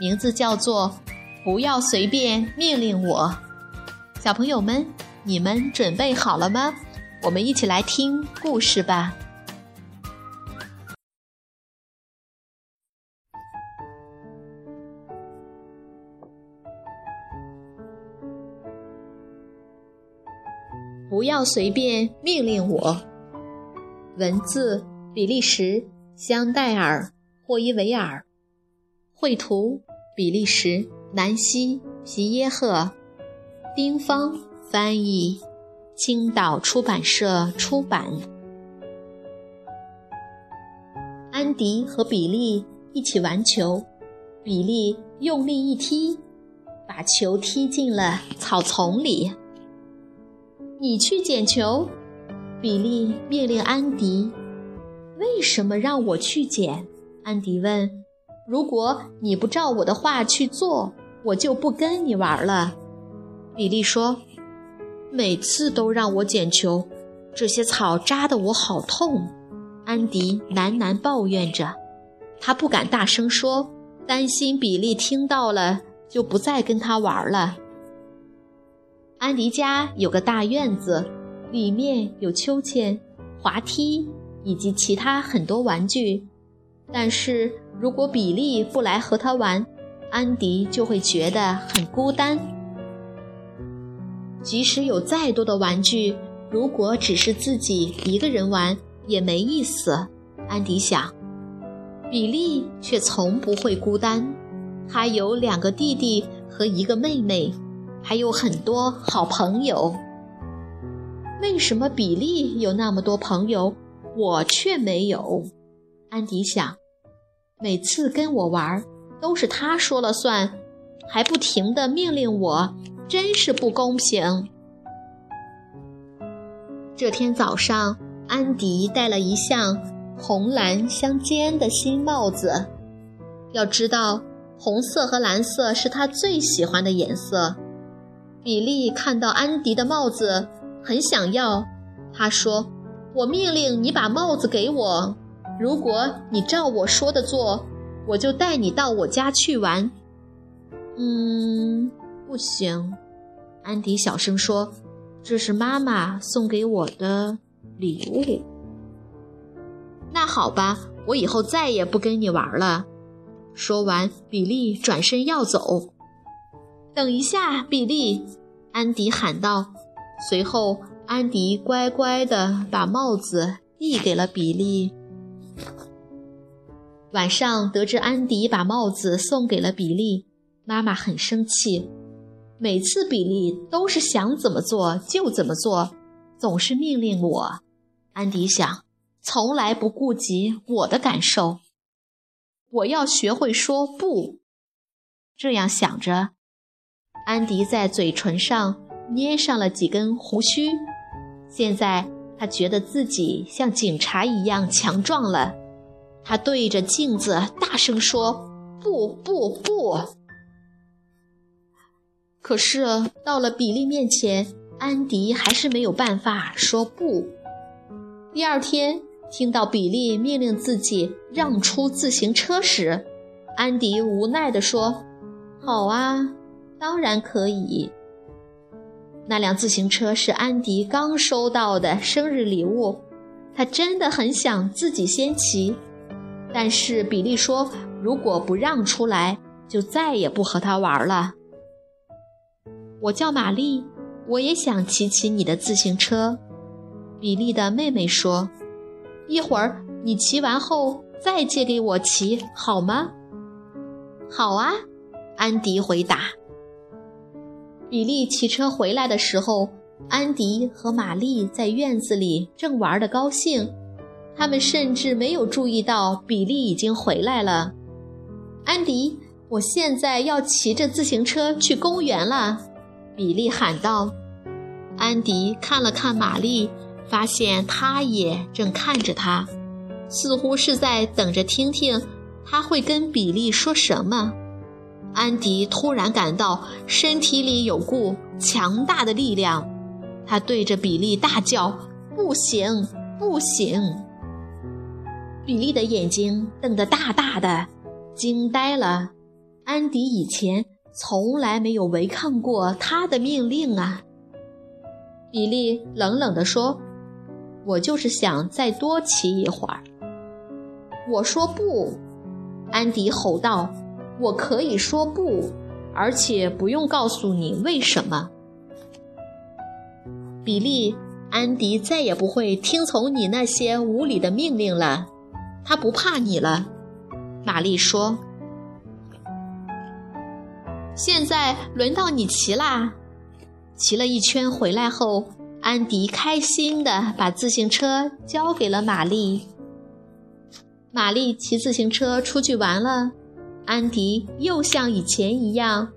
名字叫做《不要随便命令我》。小朋友们，你们准备好了吗？我们一起来听故事吧。不要随便命令我。文字：比利时。香戴尔·霍伊维尔，绘图比利时南希·皮耶赫，丁芳翻译，青岛出版社出版。安迪和比利一起玩球，比利用力一踢，把球踢进了草丛里。你去捡球，比利命令安迪。为什么让我去捡？安迪问。如果你不照我的话去做，我就不跟你玩了。比利说。每次都让我捡球，这些草扎得我好痛。安迪喃喃抱怨着，他不敢大声说，担心比利听到了就不再跟他玩了。安迪家有个大院子，里面有秋千、滑梯。以及其他很多玩具，但是如果比利不来和他玩，安迪就会觉得很孤单。即使有再多的玩具，如果只是自己一个人玩也没意思。安迪想，比利却从不会孤单，他有两个弟弟和一个妹妹，还有很多好朋友。为什么比利有那么多朋友？我却没有，安迪想，每次跟我玩都是他说了算，还不停地命令我，真是不公平。这天早上，安迪戴了一项红蓝相间的新帽子。要知道，红色和蓝色是他最喜欢的颜色。比利看到安迪的帽子，很想要，他说。我命令你把帽子给我。如果你照我说的做，我就带你到我家去玩。嗯，不行，安迪小声说：“这是妈妈送给我的礼物。”那好吧，我以后再也不跟你玩了。说完，比利转身要走。等一下，比利！安迪喊道。随后。安迪乖乖地把帽子递给了比利。晚上得知安迪把帽子送给了比利，妈妈很生气。每次比利都是想怎么做就怎么做，总是命令我。安迪想，从来不顾及我的感受。我要学会说不。这样想着，安迪在嘴唇上捏上了几根胡须。现在他觉得自己像警察一样强壮了，他对着镜子大声说：“不不不！”可是到了比利面前，安迪还是没有办法说不。第二天听到比利命令自己让出自行车时，安迪无奈地说：“好啊，当然可以。”那辆自行车是安迪刚收到的生日礼物，他真的很想自己先骑，但是比利说，如果不让出来，就再也不和他玩了。我叫玛丽，我也想骑骑你的自行车。比利的妹妹说：“一会儿你骑完后再借给我骑好吗？”“好啊。”安迪回答。比利骑车回来的时候，安迪和玛丽在院子里正玩得高兴，他们甚至没有注意到比利已经回来了。安迪，我现在要骑着自行车去公园了。”比利喊道。安迪看了看玛丽，发现她也正看着他，似乎是在等着听听他会跟比利说什么。安迪突然感到身体里有股强大的力量，他对着比利大叫：“不行，不行！”比利的眼睛瞪得大大的，惊呆了。安迪以前从来没有违抗过他的命令啊！比利冷冷地说：“我就是想再多骑一会儿。”我说不，安迪吼道。我可以说不，而且不用告诉你为什么。比利，安迪再也不会听从你那些无理的命令了，他不怕你了。玛丽说：“现在轮到你骑啦！”骑了一圈回来后，安迪开心地把自行车交给了玛丽。玛丽骑自行车出去玩了。安迪又像以前一样，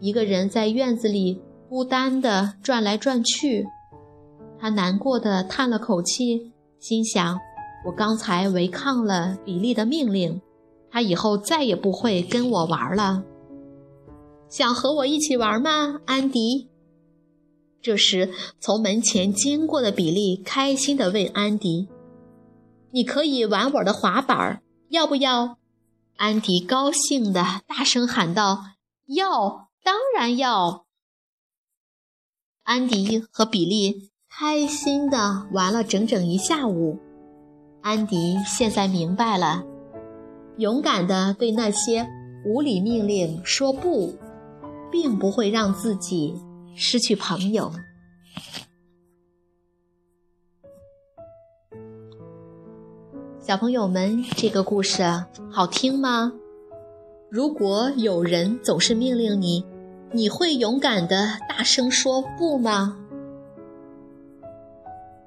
一个人在院子里孤单地转来转去。他难过的叹了口气，心想：“我刚才违抗了比利的命令，他以后再也不会跟我玩了。”想和我一起玩吗，安迪？这时，从门前经过的比利开心地问安迪：“你可以玩我的滑板，要不要？”安迪高兴地大声喊道：“要，当然要！”安迪和比利开心地玩了整整一下午。安迪现在明白了，勇敢地对那些无理命令说不，并不会让自己失去朋友。小朋友们，这个故事好听吗？如果有人总是命令你，你会勇敢的大声说不吗？